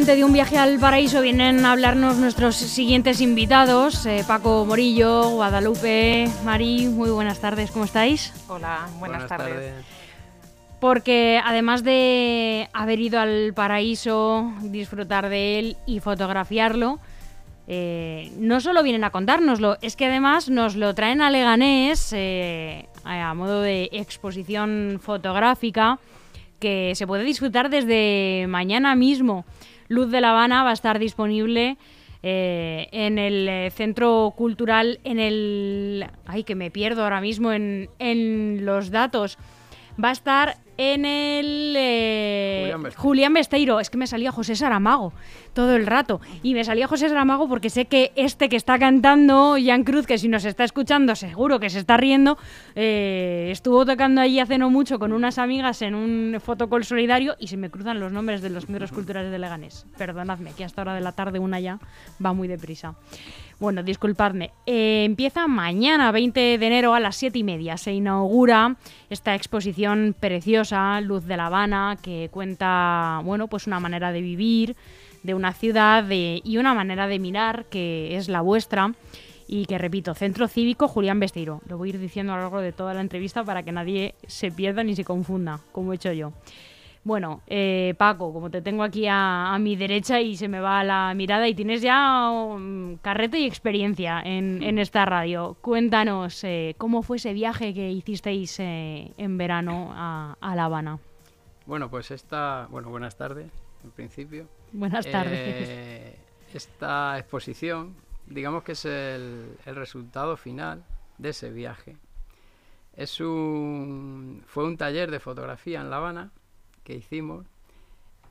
Precisamente de un viaje al paraíso vienen a hablarnos nuestros siguientes invitados, eh, Paco Morillo, Guadalupe, Mari, muy buenas tardes, ¿cómo estáis? Hola, buenas, tardes. Porque además de haber ido al paraíso, disfrutar de él y fotografiarlo, eh, no solo vienen a contárnoslo, es que además nos lo traen a Leganés eh, a modo de exposición fotográfica que se puede disfrutar desde mañana mismo. Luz de La Habana va a estar disponible eh, en el eh, Centro Cultural, en el... Ay, que me pierdo ahora mismo en, en los datos. Va a estar en el eh, Julián, Besteiro. Es que me salía José Saramago todo el rato. Y me salía José Saramago porque sé que este que está cantando, Jan Cruz, que si nos está escuchando seguro que se está riendo, eh, estuvo tocando allí hace no mucho con unas amigas en un fotocol solidario y se me cruzan los nombres de los centros culturales de Leganés. Perdonadme, que hasta hora de la tarde una ya va muy deprisa. Bueno, disculpadme. Eh, empieza mañana, 20 de enero, a las 7 y media. Se inaugura esta exposición preciosa, Luz de La Habana, que cuenta, bueno, pues una manera de vivir de una ciudad y una manera de mirar que es la vuestra. Y que repito, Centro Cívico Julián Besteiro. Lo voy a ir diciendo a lo largo de toda la entrevista para que nadie se pierda ni se confunda, como he hecho yo. Bueno, eh, Paco, como te tengo aquí a, mi derecha y se me va la mirada y tienes ya um, carrete y experiencia en, esta radio, cuéntanos eh, cómo fue ese viaje que hicisteis eh, en verano a, La Habana. Bueno, pues esta, bueno, buenas tardes, en principio. Buenas tardes. esta exposición, digamos que es el, el resultado final de ese viaje. Es un, fue un taller de fotografía en La Habana que hicimos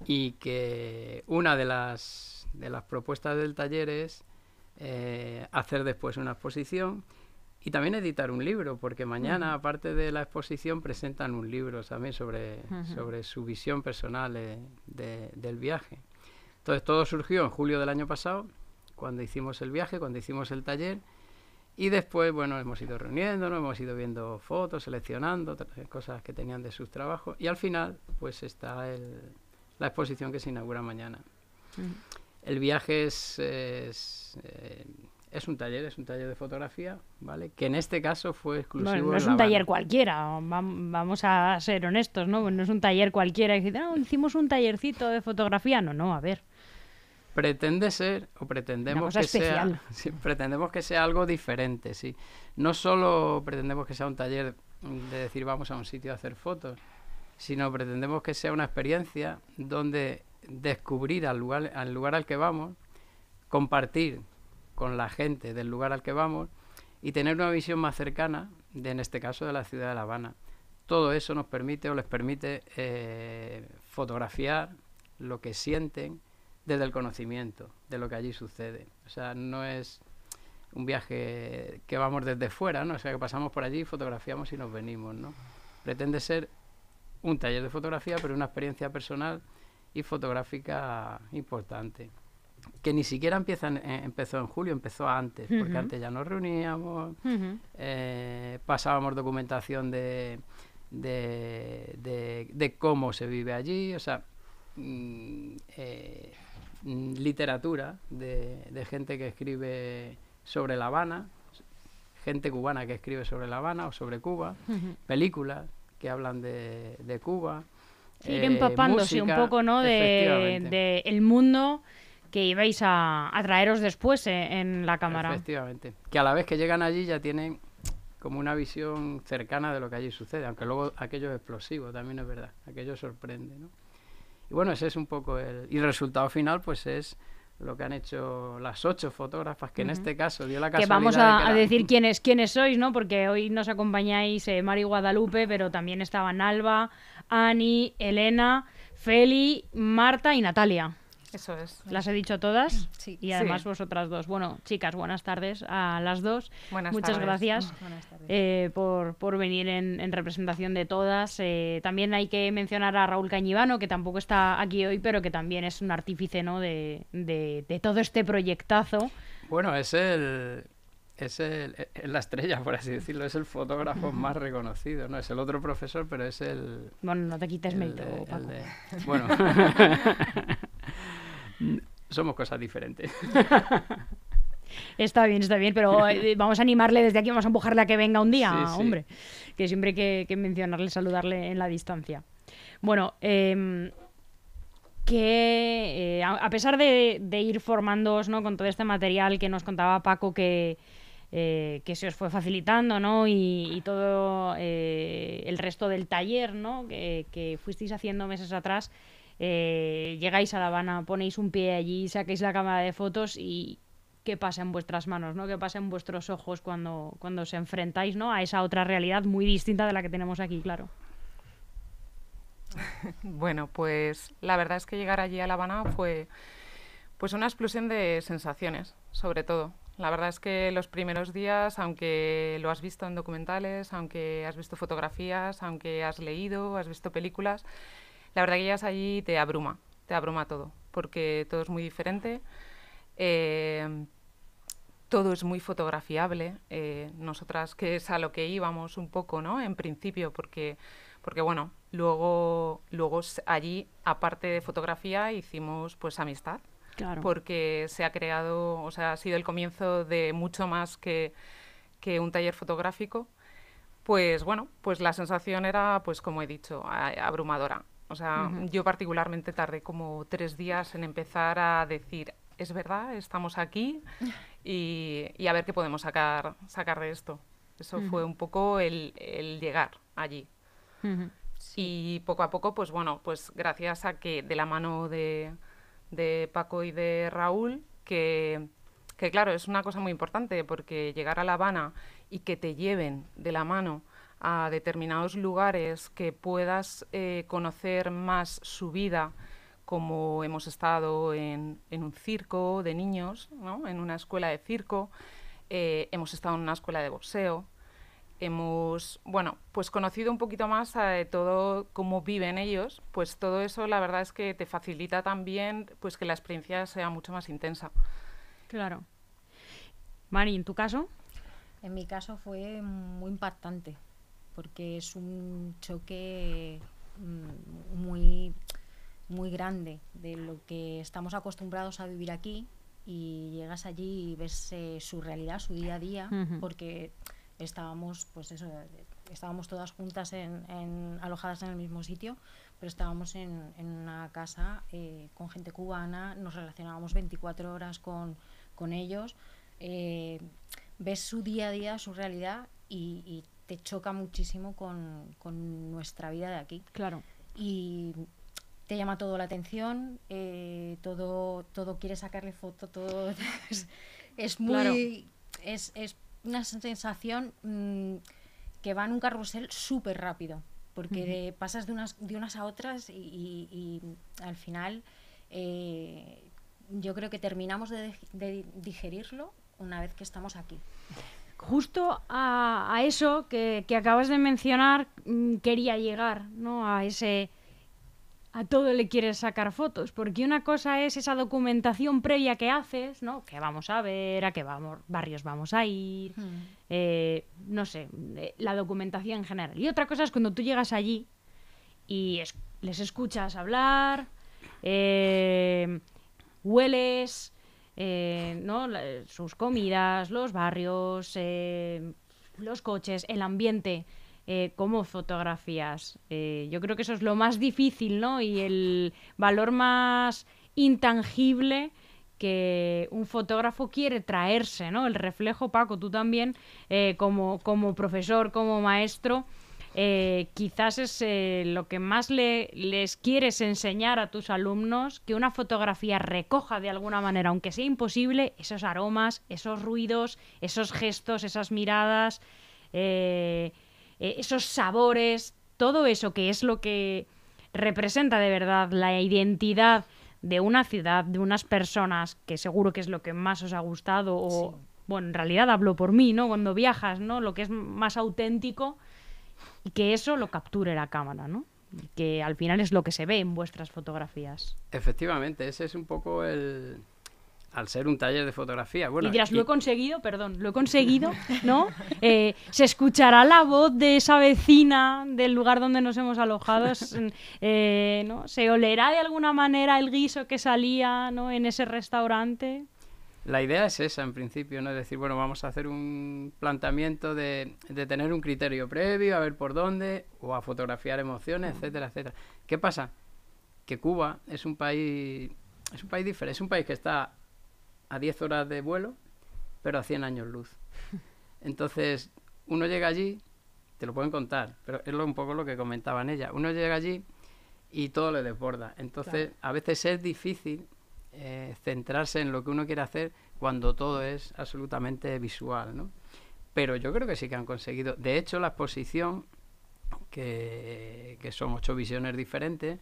y que una de las, de las propuestas del taller es eh, hacer después una exposición y también editar un libro, porque mañana, aparte de la exposición, presentan un libro también sobre, sobre su visión personal del viaje. Entonces todo surgió en julio del año pasado, cuando hicimos el viaje, cuando hicimos el taller, y después, bueno, hemos ido reuniéndonos, hemos ido viendo fotos, seleccionando cosas que tenían de sus trabajos y al final, pues está el, la exposición que se inaugura mañana. El viaje es, es, eh, es, un taller, es un taller de fotografía, ¿vale? Que en este caso fue exclusivo. Bueno, no es un taller cualquiera, vamos a ser honestos, ¿no? No es un taller cualquiera. Y ah, hicimos un tallercito de fotografía. No, no, a ver pretende ser o pretendemos que sea pretendemos que sea algo diferente sí. No solo pretendemos que sea un taller de decir vamos a un sitio a hacer fotos sino pretendemos que sea una experiencia donde descubrir al lugar al lugar al que vamos compartir con la gente del lugar al que vamos y tener una visión más cercana de en este caso de la ciudad de La Habana. Todo eso nos permite o les permite eh, fotografiar lo que sienten desde el conocimiento de lo que allí sucede. O sea, no es un viaje que vamos desde fuera, ¿no? O sea, que pasamos por allí, fotografiamos y nos venimos, ¿no? Pretende ser un taller de fotografía, pero una experiencia personal y fotográfica importante. Que ni siquiera empieza eh, empezó en julio, empezó antes, porque antes ya nos reuníamos, eh, pasábamos documentación de, de, de, cómo se vive allí, o sea, mm, eh, literatura de, gente que escribe sobre La Habana, gente cubana que escribe sobre La Habana o sobre Cuba, películas que hablan de, Cuba. ir empapándose eh, un poco, ¿no? De, el mundo que ibais a, traeros después eh, en la cámara. Efectivamente. Que a la vez que llegan allí ya tienen como una visión cercana de lo que allí sucede, aunque luego aquello es explosivo, también es verdad, aquello sorprende, ¿no? Y bueno, ese es un poco el... Y el resultado final, pues es lo que han hecho las ocho fotógrafas, que en este caso dio la casualidad. Que vamos a, decir quiénes, quiénes sois, ¿no? Porque hoy nos acompañáis eh, Mari Guadalupe, pero también estaban Alba, Ani, Elena, Feli, Marta y Natalia. Eso es. ¿Las he dicho todas? Sí. Y además vosotras dos. Bueno, chicas, buenas tardes a las dos. Buenas Muchas gracias eh, por, por, venir en, representación de todas. Eh, también hay que mencionar a Raúl Cañivano, que tampoco está aquí hoy, pero que también es un artífice ¿no? de, de, todo este proyectazo. Bueno, es el, es, el, la estrella, por así decirlo, es el fotógrafo más reconocido, ¿no? Es el otro profesor, pero es el... Bueno, no te quites mérito, Bueno, Somos cosas diferentes. Está bien, está bien, pero eh, vamos a animarle desde aquí, vamos a empujarle a que venga un día, hombre. Que siempre hay que, mencionarle, saludarle en la distancia. Bueno, em, que eh, a, pesar de, ir formándoos ¿no? con todo este material que nos contaba Paco que, eh, que se os fue facilitando, ¿no? Y, todo el resto del taller, ¿no? Que, que, fuisteis haciendo meses atrás, llegáis a La Habana, ponéis un pie allí, sacáis la cámara de fotos y, qué pasa en vuestras manos, ¿no? qué pasa en vuestros ojos cuando, cuando os enfrentáis ¿no? a esa otra realidad muy distinta de la que tenemos aquí, claro. Bueno, pues la verdad es que llegar allí a La Habana fue pues una explosión de sensaciones, sobre todo. La verdad es que los primeros días, aunque lo has visto en documentales, aunque has visto fotografías, aunque has leído, has visto películas, la verdad que llegas allí te abruma, te abruma todo, porque todo es muy diferente. Eh, todo es muy fotografiable. Eh, nosotras, que es a lo que íbamos un poco, ¿no? En principio, porque, porque bueno, luego, luego allí, aparte de fotografía, hicimos pues amistad. Claro. Porque se ha creado, o sea, ha sido el comienzo de mucho más que, que un taller fotográfico. Pues bueno, pues la sensación era, pues como he dicho, abrumadora. O sea, yo particularmente tardé como tres días en empezar a decir, es verdad, estamos aquí y, a ver qué podemos sacar, sacar de esto. Eso fue un poco el, llegar allí. Y poco a poco, pues bueno, pues gracias a que de la mano de, Paco y de Raúl, que, claro, es una cosa muy importante porque llegar a La Habana y que te lleven de la mano a determinados lugares que puedas eh, conocer más su vida como hemos estado en, un circo de niños, en una escuela de circo, eh, hemos estado en una escuela de boxeo, hemos, bueno, pues conocido un poquito más de todo cómo viven ellos, pues todo eso la verdad es que te facilita también pues que la experiencia sea mucho más intensa. Claro. Mari, ¿en tu caso? En mi caso fue muy impactante, porque es un choque mm, muy muy grande de lo que estamos acostumbrados a vivir aquí y llegas allí y ves eh, su realidad, su día a día, porque estábamos, pues eso, estábamos todas juntas en, alojadas en el mismo sitio, pero estábamos en, una casa eh, con gente cubana, nos relacionábamos 24 horas con, con ellos, eh, ves su día a día, su realidad y, y te choca muchísimo con, con, nuestra vida de aquí. Claro. Y te llama todo la atención, eh, todo, todo quiere sacarle foto, todo es, muy... Es, una sensación mm, que va en un carrusel súper rápido, porque pasas de unas, de unas a otras y, al final eh, yo creo que terminamos de, digerirlo una vez que estamos aquí. Justo a, eso que, que, acabas de mencionar mm, quería llegar, ¿no? A ese a todo le quieres sacar fotos, porque una cosa es esa documentación previa que haces, ¿no? Que vamos a ver, a qué vamos, barrios vamos a ir, hmm. eh, no sé, eh, la documentación en general. Y otra cosa es cuando tú llegas allí y les escuchas hablar, eh, hueles, ¿no? sus comidas, los barrios, los coches, el ambiente eh, cómo fotografías. Eh, yo creo que eso es lo más difícil, ¿no? Y el valor más intangible que un fotógrafo quiere traerse, ¿no? El reflejo, Paco, tú también, eh, como, como profesor, como maestro, quizás es lo que más le, les quieres enseñar a tus alumnos, que una fotografía recoja de alguna manera, aunque sea imposible, esos aromas, esos ruidos, esos gestos, esas miradas. Eh, esos sabores, todo eso que es lo que representa de verdad la identidad de una ciudad, de unas personas, que seguro que es lo que más os ha gustado, o bueno, en realidad hablo por mí, ¿no? Cuando viajas, ¿no? Lo que es más auténtico y que eso lo capture la cámara, ¿no? Que al final es lo que se ve en vuestras fotografías. Efectivamente, ese es un poco el, al ser un taller de fotografía. Bueno, y dirás, lo he conseguido, perdón, lo he conseguido, ¿no? Eh, se escuchará la voz de esa vecina del lugar donde nos hemos alojado, eh, ¿no? Se olerá de alguna manera el guiso que salía, ¿no? En ese restaurante. La idea es esa, en principio, ¿no? Es decir, bueno, vamos a hacer un planteamiento de, de tener un criterio previo, a ver por dónde, o a fotografiar emociones, etcétera, etcétera. ¿Qué pasa? Que Cuba es un país, es un país diferente, es un país que está a 10 horas de vuelo, pero a 100 años luz. Entonces, uno llega allí, te lo pueden contar, pero es lo, un poco lo que comentaban ella. Uno llega allí y todo le desborda. Entonces, a veces es difícil eh, centrarse en lo que uno quiere hacer cuando todo es absolutamente visual, ¿no? Pero yo creo que sí que han conseguido. De hecho, la exposición, que, que son ocho visiones diferentes,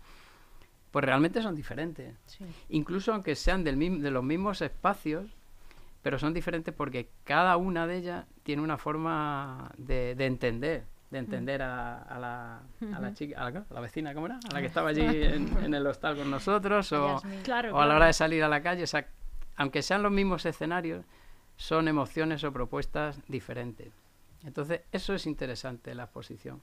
pues realmente son diferentes. Incluso aunque sean del de los mismos espacios, pero son diferentes porque cada una de ellas tiene una forma de, de entender de entender a, a, la, a la chica, a la, vecina, ¿cómo era? A la que estaba allí en, el hostal con nosotros, o, o a la hora de salir a la calle. O sea, aunque sean los mismos escenarios, son emociones o propuestas diferentes. Entonces, eso es interesante la exposición.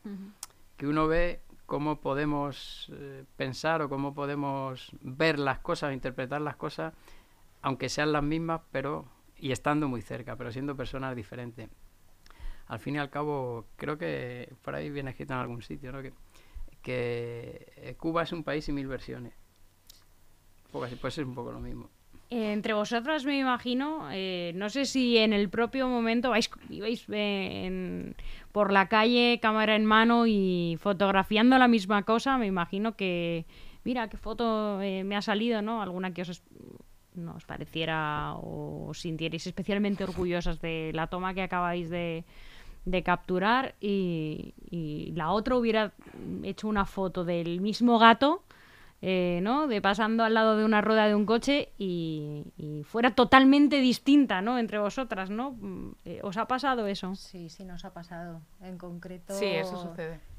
Que uno ve cómo podemos eh, pensar o cómo podemos ver las cosas, interpretar las cosas, aunque sean las mismas, pero y estando muy cerca, pero siendo personas diferentes al fin y al cabo, creo que por ahí viene escrito en algún sitio, ¿no? Que, eh, Cuba es un país sin mil versiones. Pues puede ser un poco lo mismo. Eh, entre vosotras me imagino, eh, no sé si en el propio momento vais, ibais por la calle, cámara en mano y fotografiando la misma cosa, me imagino que, mira, qué foto me ha salido, ¿no? Alguna que os, os pareciera o os sintierais especialmente orgullosas de la toma que acabáis de, de capturar y, la otra hubiera hecho una foto del mismo gato, eh, ¿no? De pasando al lado de una rueda de un coche y, fuera totalmente distinta, ¿no? Entre vosotras, ¿no? Mm, eh, ¿Os ha pasado eso? Sí, sí, nos ha pasado. En concreto... Sí, eso sucede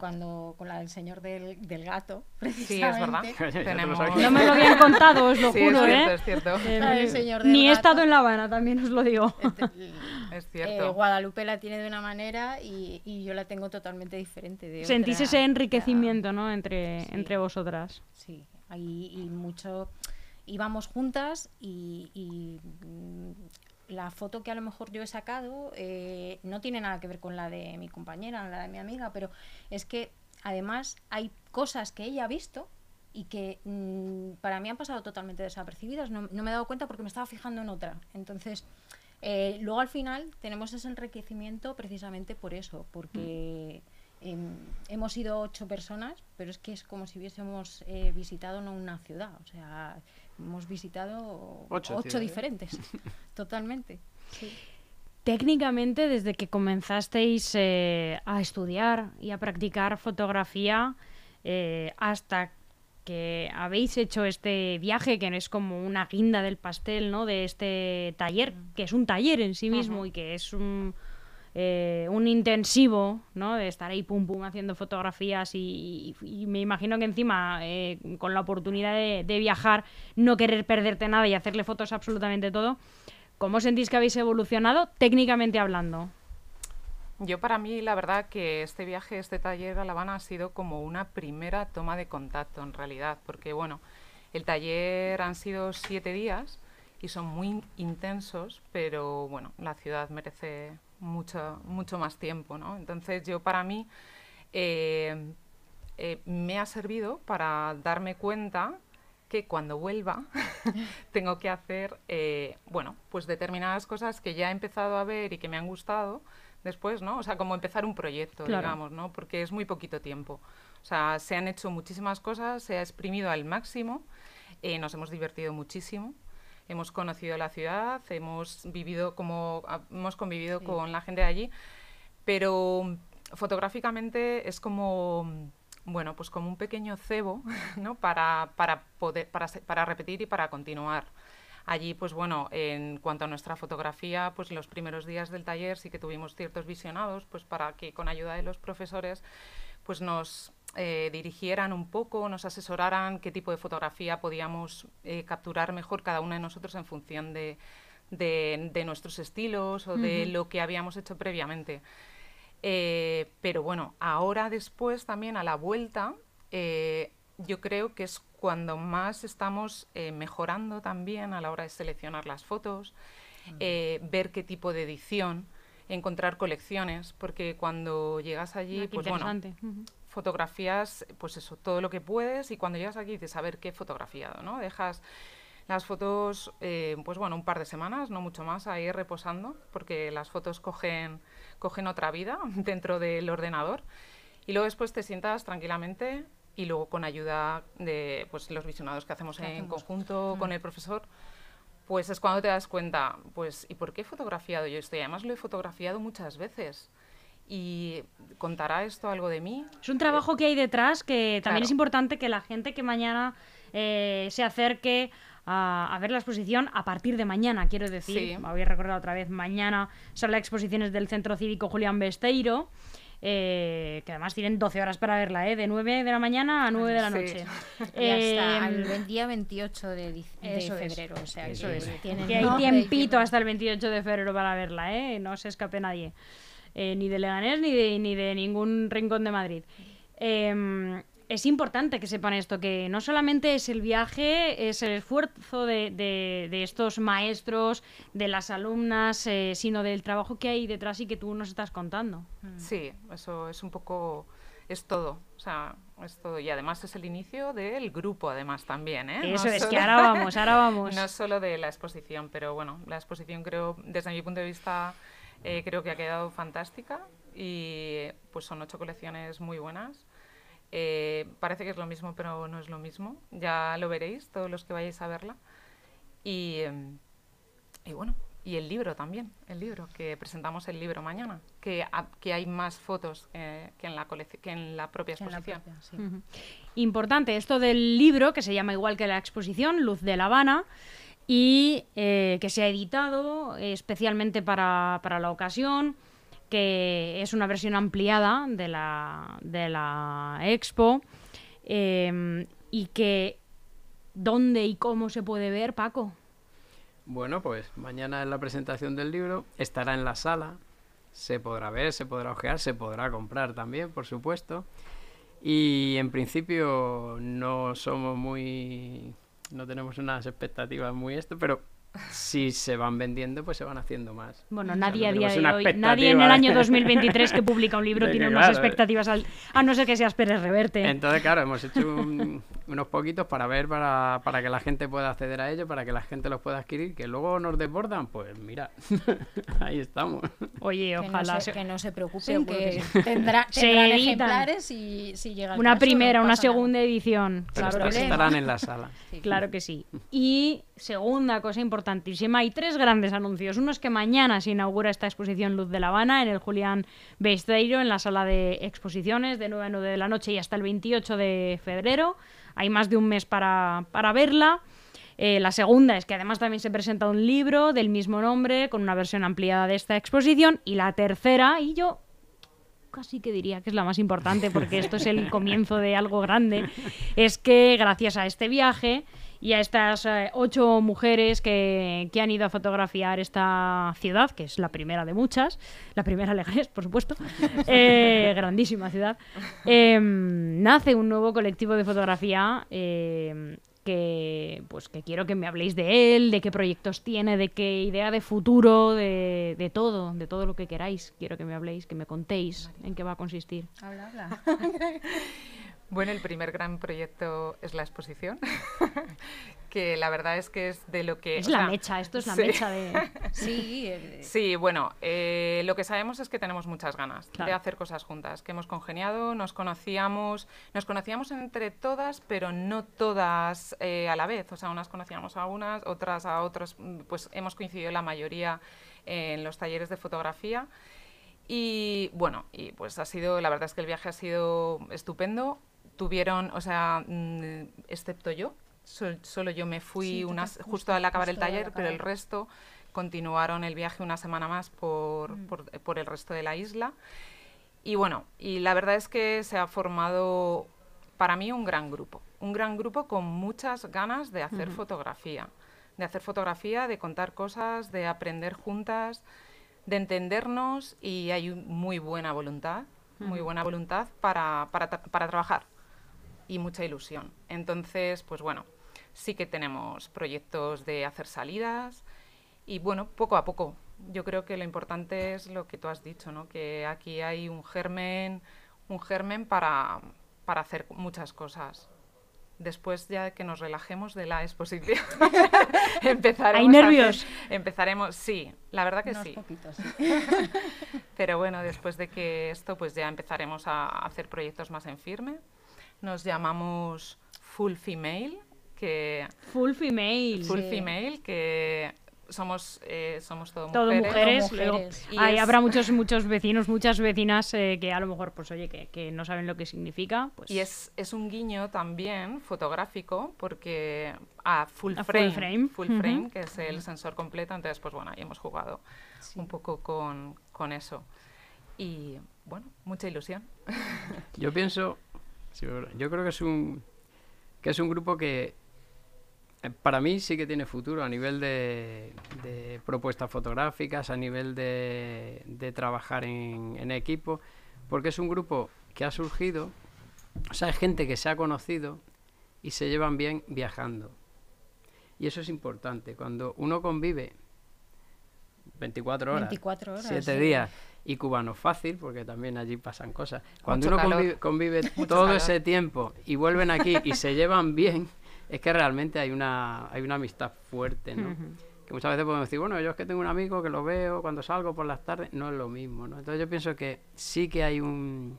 cuando con la del señor del, del gato, precisamente. Sí, es verdad. No me lo habían contado, os lo juro, es cierto, ¿eh? Es cierto. Ni he estado en La Habana, también os lo digo. Este, es cierto. Eh, Guadalupe la tiene de una manera y, y, yo la tengo totalmente diferente de Sentís ese enriquecimiento, ¿no? Entre, entre vosotras. Sí, y, y mucho íbamos juntas y, y, la foto que a lo mejor yo he sacado eh, no tiene nada que ver con la de mi compañera, la de mi amiga, pero es que además hay cosas que ella ha visto y que mm, para mí han pasado totalmente desapercibidas. No, me he dado cuenta porque me estaba fijando en otra. Entonces, eh, luego al final tenemos ese enriquecimiento precisamente por eso, porque em, hemos sido ocho personas, pero es que es como si hubiésemos eh, visitado no una ciudad. O sea, hemos visitado ocho, diferentes, totalmente. Técnicamente, desde que comenzasteis eh, a estudiar y a practicar fotografía, eh, hasta que habéis hecho este viaje, que no es como una guinda del pastel, ¿no? De este taller, que es un taller en sí mismo y que es un, eh, un intensivo, ¿no? De estar ahí pum pum haciendo fotografías y, me imagino que encima eh, con la oportunidad de, viajar, no querer perderte nada y hacerle fotos absolutamente todo. ¿Cómo sentís que habéis evolucionado técnicamente hablando? Yo para mí la verdad que este viaje, este taller a La Habana ha sido como una primera toma de contacto en realidad, porque bueno, el taller han sido siete días y son muy intensos, pero bueno, la ciudad merece mucho, mucho más tiempo, ¿no? Entonces yo para mí eh, eh, me ha servido para darme cuenta que cuando vuelva tengo que hacer, eh, bueno, pues determinadas cosas que ya he empezado a ver y que me han gustado después, ¿no? O sea, como empezar un proyecto, digamos, ¿no? Porque es muy poquito tiempo. O sea, se han hecho muchísimas cosas, se ha exprimido al máximo, nos hemos divertido muchísimo hemos conocido la ciudad, hemos vivido como hemos convivido con la gente de allí, pero fotográficamente es como bueno, pues como un pequeño cebo, ¿no? Para, para poder para, para repetir y para continuar. Allí, pues bueno, en cuanto a nuestra fotografía, pues los primeros días del taller sí que tuvimos ciertos visionados, pues para que con ayuda de los profesores pues nos eh, dirigieran un poco, nos asesoraran qué tipo de fotografía podíamos eh, capturar mejor cada una de nosotros en función de, de, nuestros estilos o de lo que habíamos hecho previamente. Eh, pero bueno, ahora después también a la vuelta, yo creo que es cuando más estamos mejorando también a la hora de seleccionar las fotos, ver qué tipo de edición, encontrar colecciones, porque cuando llegas allí, ah, pues bueno, fotografías, pues eso, todo lo que puedes y cuando llegas aquí dices, a ver qué he fotografiado, ¿no? Dejas las fotos, eh, pues bueno, un par de semanas, no mucho más, ahí reposando, porque las fotos cogen, cogen otra vida dentro del ordenador. Y luego después te sientas tranquilamente y luego con ayuda de pues, los visionados que hacemos en conjunto con el profesor, pues es cuando te das cuenta, pues, ¿y por qué he fotografiado yo esto? Y además lo he fotografiado muchas veces y contará esto algo de mí. Es un trabajo que hay detrás que también es importante que la gente que mañana eh, se acerque a, ver la exposición a partir de mañana, quiero decir, me voy a recordar otra vez, mañana son las exposiciones del Centro Cívico Julián Besteiro. Eh, que además tienen 12 horas para verla, ¿eh? de 9 de la mañana a 9 de la noche. y hasta el em, día 28 de, febrero. O sea, eso es. Que hay tiempito hasta el 28 de febrero para verla, ¿eh? no se escape nadie. Eh, ni de Leganés ni de, ni de ningún rincón de Madrid. Em, es importante que sepan esto, que no solamente es el viaje, es el esfuerzo de, estos maestros, de las alumnas, eh, sino del trabajo que hay detrás y que tú nos estás contando. Mm. Sí, eso es un poco, es todo, o sea, es todo. Y además es el inicio del grupo, además, también, ¿eh? Eso es, que ahora vamos, ahora vamos. no solo de la exposición, pero bueno, la exposición creo, desde mi punto de vista eh, creo que ha quedado fantástica y pues son ocho colecciones muy buenas. Eh, parece que es lo mismo, pero no es lo mismo. Ya lo veréis, todos los que vayáis a verla. Y, em, y bueno, y el libro también, el libro, que presentamos el libro mañana, que, que hay más fotos eh, que, en la que en la propia exposición. Importante, esto del libro, que se llama igual que la exposición, Luz de La Habana, y eh, que se ha editado especialmente para, la ocasión, que es una versión ampliada de la, de la expo em, y que ¿dónde y cómo se puede ver, Paco? Bueno, pues mañana es la presentación del libro, estará en la sala, se podrá ver, se podrá ojear, se podrá comprar también, por supuesto. Y en principio no somos muy no tenemos unas expectativas muy esto, pero si se van vendiendo, pues se van haciendo más. Bueno, nadie a día de hoy, nadie en el año 2023 que publica un libro tiene unas expectativas, a no ser que seas Pérez Reverte. Entonces, claro, hemos hecho unos poquitos para ver, para, para, que la gente pueda acceder a ellos, para que la gente los pueda adquirir, que luego nos desbordan, pues mira, ahí estamos. Oye, ojalá. Que no se, preocupen, que, tendrá, tendrán ejemplares y si llega Una primera, una segunda edición. claro, estarán en la sala. Claro que sí. Y segunda cosa importantísima, hay tres grandes anuncios. Uno es que mañana se inaugura esta exposición Luz de La Habana en el Julián Besteiro, en la sala de exposiciones, de 9 a 9 de la noche y hasta el 28 de febrero. Hay más de un mes para, verla. Eh, la segunda es que además también se presenta un libro del mismo nombre con una versión ampliada de esta exposición. Y la tercera, y yo casi que diría que es la más importante porque esto es el comienzo de algo grande, es que gracias a este viaje y a estas eh, ocho mujeres que, han ido a fotografiar esta ciudad, que es la primera de muchas, la primera Leganés, por supuesto, eh, grandísima ciudad, em, nace un nuevo colectivo de fotografía em, que pues que quiero que me habléis de él, de qué proyectos tiene, de qué idea de futuro, de, de todo, de todo lo que queráis. Quiero que me habléis, que me contéis en qué va a consistir. Habla, habla. Bueno, el primer gran proyecto es la exposición, que la verdad es que es de lo que... Es la mecha, esto es la mecha de... sí, sí, bueno, eh, lo que sabemos es que tenemos muchas ganas de hacer cosas juntas, que hemos congeniado, nos conocíamos, nos conocíamos entre todas, pero no todas eh, a la vez, o sea, unas conocíamos a unas, otras a otros, pues hemos coincidido la mayoría en los talleres de fotografía. Y bueno, y pues ha sido, la verdad es que el viaje ha sido estupendo. Tuvieron, o sea, mm, excepto yo, solo yo me fui unas, justo al acabar el taller, pero el resto continuaron el viaje una semana más por, mm. por, por, el resto de la isla. Y bueno, y la verdad es que se ha formado para mí un gran grupo, un gran grupo con muchas ganas de hacer fotografía, de hacer fotografía, de contar cosas, de aprender juntas, de entendernos y hay muy buena voluntad, muy buena voluntad para, para, para trabajar y mucha ilusión. Entonces, pues bueno, sí que tenemos proyectos de hacer salidas y bueno, poco a poco. Yo creo que lo importante es lo que tú has dicho, ¿no? Que aquí hay un germen, un germen para, para hacer muchas cosas. Después ya que nos relajemos de la exposición, empezaremos. ¿Hay nervios? empezaremos, sí, la verdad que sí. Pero bueno, después de que esto, pues ya empezaremos a hacer proyectos más en firme. Nos llamamos Full Female, que... Full Female. Full Female, que somos, eh, somos todo, mujeres. y habrá muchos, muchos vecinos, muchas vecinas eh, que a lo mejor, pues oye, que, no saben lo que significa. Pues. Y es, es un guiño también fotográfico, porque a full frame, full frame, que es el sensor completo, entonces, pues bueno, ahí hemos jugado un poco con, con eso. Y bueno, mucha ilusión. Yo pienso, yo creo que es un que es un grupo que eh, para mí sí que tiene futuro a nivel de, propuestas fotográficas, a nivel de, trabajar en, equipo, porque es un grupo que ha surgido, o sea, hay gente que se ha conocido y se llevan bien viajando. Y eso es importante. Cuando uno convive 24 horas, 24 7 días, y cubano fácil, porque también allí pasan cosas. Cuando uno convive, convive todo ese tiempo y vuelven aquí y se llevan bien, es que realmente hay una, hay una amistad fuerte, ¿no? Que muchas veces podemos decir, bueno, yo es que tengo un amigo que lo veo cuando salgo por las tardes, no es lo mismo, ¿no? Entonces yo pienso que sí que hay un,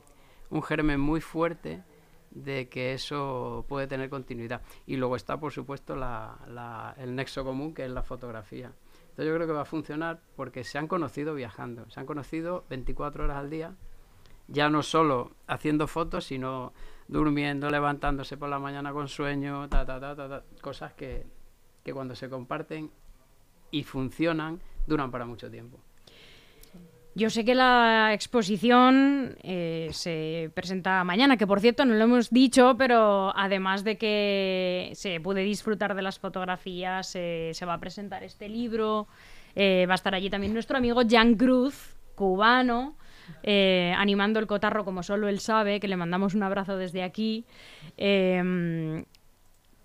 un germen muy fuerte de que eso puede tener continuidad. Y luego está, por supuesto, la, la, el nexo común, que es la fotografía. Entonces yo creo que va a funcionar porque se han conocido viajando, se han conocido 24 horas al día, ya no solo haciendo fotos, sino durmiendo, levantándose por la mañana con sueño, ta, ta, ta, ta, cosas que, que cuando se comparten y funcionan, duran para mucho tiempo. Yo sé que la exposición eh, se presenta mañana, que por cierto no lo hemos dicho, pero además de que se puede disfrutar de las fotografías, se va a presentar este libro, eh, va a estar allí también nuestro amigo Jan Cruz, cubano, eh, animando el cotarro como solo él sabe, que le mandamos un abrazo desde aquí. Em,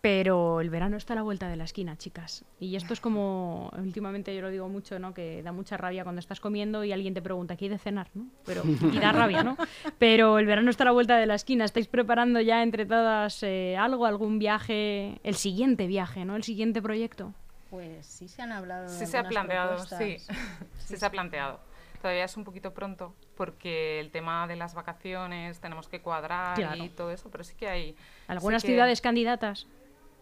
pero el verano está a la vuelta de la esquina, chicas. Y esto es como, últimamente yo lo digo mucho, ¿no? Que da mucha rabia cuando estás comiendo y alguien te pregunta, ¿qué hay de cenar? ¿no? Pero, y da rabia, ¿no? Pero el verano está a la vuelta de la esquina. ¿Estáis preparando ya entre todas eh, algo, algún viaje, el siguiente viaje, ¿no? El siguiente proyecto. Pues sí se han hablado. Sí se ha planteado, sí. sí. se ha planteado. Todavía es un poquito pronto porque el tema de las vacaciones tenemos que cuadrar y todo eso, pero sí que hay... ¿Algunas ciudades candidatas?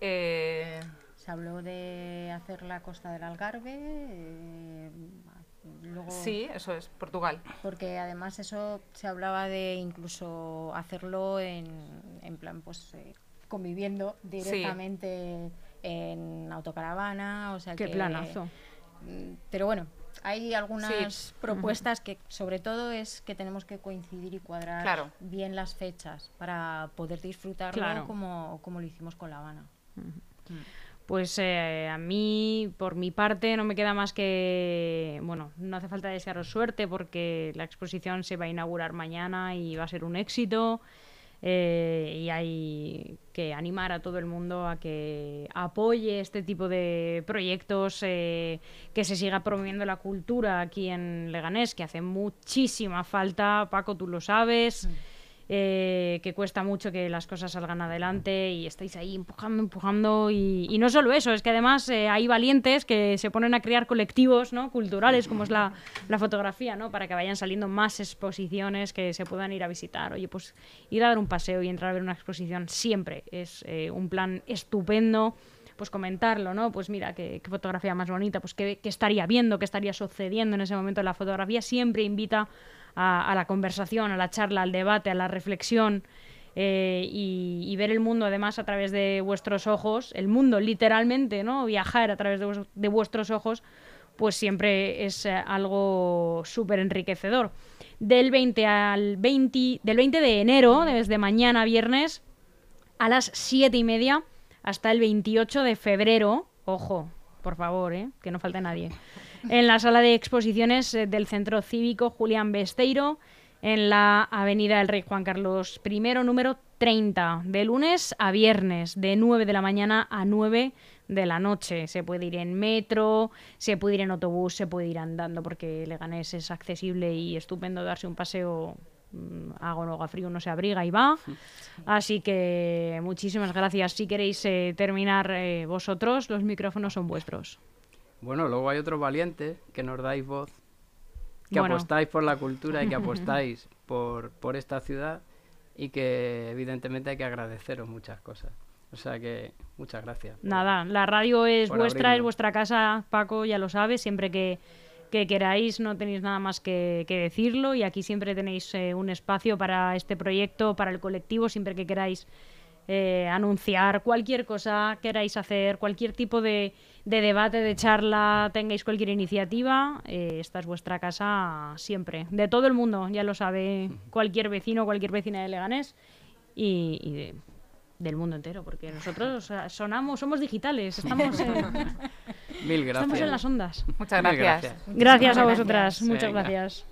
Eh, se habló de hacer la costa del Algarve. Eh, sí, eso es, Portugal. Porque además eso se hablaba de incluso hacerlo en, en plan, pues eh, conviviendo directamente en autocaravana. O sea Qué planazo. Mm, pero bueno, hay algunas propuestas que sobre todo es que tenemos que coincidir y cuadrar bien las fechas para poder disfrutarlo como, como, lo hicimos con La Habana. Pues eh, a mí, por mi parte, no me queda más que, bueno, no hace falta desearos suerte porque la exposición se va a inaugurar mañana y va a ser un éxito. Eh, y hay que animar a todo el mundo a que apoye este tipo de proyectos, eh, que se siga promoviendo la cultura aquí en Leganés, que hace muchísima falta, Paco, tú lo sabes. Eh, que cuesta mucho que las cosas salgan adelante y estáis ahí empujando, empujando. Y, no solo eso, es que además eh, hay valientes que se ponen a crear colectivos ¿no? culturales, como es la, fotografía, ¿no? para que vayan saliendo más exposiciones que se puedan ir a visitar. Oye, pues ir a dar un paseo y entrar a ver una exposición siempre es eh, un plan estupendo pues comentarlo, ¿no? Pues mira, qué, fotografía más bonita, pues qué, qué, estaría viendo, qué estaría sucediendo en ese momento. La fotografía siempre invita a, la conversación, a la charla, al debate, a la reflexión. Eh, y, ver el mundo además a través de vuestros ojos, el mundo literalmente, ¿no? Viajar a través de, vuestros ojos, pues siempre es algo súper enriquecedor. Del 20 al 20, del 20 de enero, desde mañana viernes, a las 7 y media, hasta el 28 de febrero, ojo, por favor, ¿eh? que no falte nadie, en la sala de exposiciones eh, del Centro Cívico Julián Besteiro, en la Avenida del Rey Juan Carlos I, número 30, de lunes a viernes, de 9 de la mañana a 9 de la noche. Se puede ir en metro, se puede ir en autobús, se puede ir andando, porque Leganés es accesible y estupendo darse un paseo hago mm, haga frío, no se abriga y va. Así que muchísimas gracias. Si queréis eh, terminar eh, vosotros, los micrófonos son vuestros. Bueno, luego hay otros valientes que nos dais voz, que apostáis por la cultura y que apostáis por, por esta ciudad y que evidentemente hay que agradeceros muchas cosas. O sea que muchas gracias. Nada, la radio es vuestra, es vuestra casa, Paco, ya lo sabes, siempre que que queráis, no tenéis nada más que, decirlo y aquí siempre tenéis eh, un espacio para este proyecto, para el colectivo, siempre que queráis eh, anunciar cualquier cosa, queráis hacer cualquier tipo de, debate, de charla, tengáis cualquier iniciativa, eh, esta es vuestra casa siempre, de todo el mundo, ya lo sabe cualquier vecino, cualquier vecina de Leganés y, del mundo entero, porque nosotros sonamos, somos digitales, estamos en... Mil gracias. Estamos en las ondas. Muchas gracias. Gracias, a vosotras. Muchas gracias.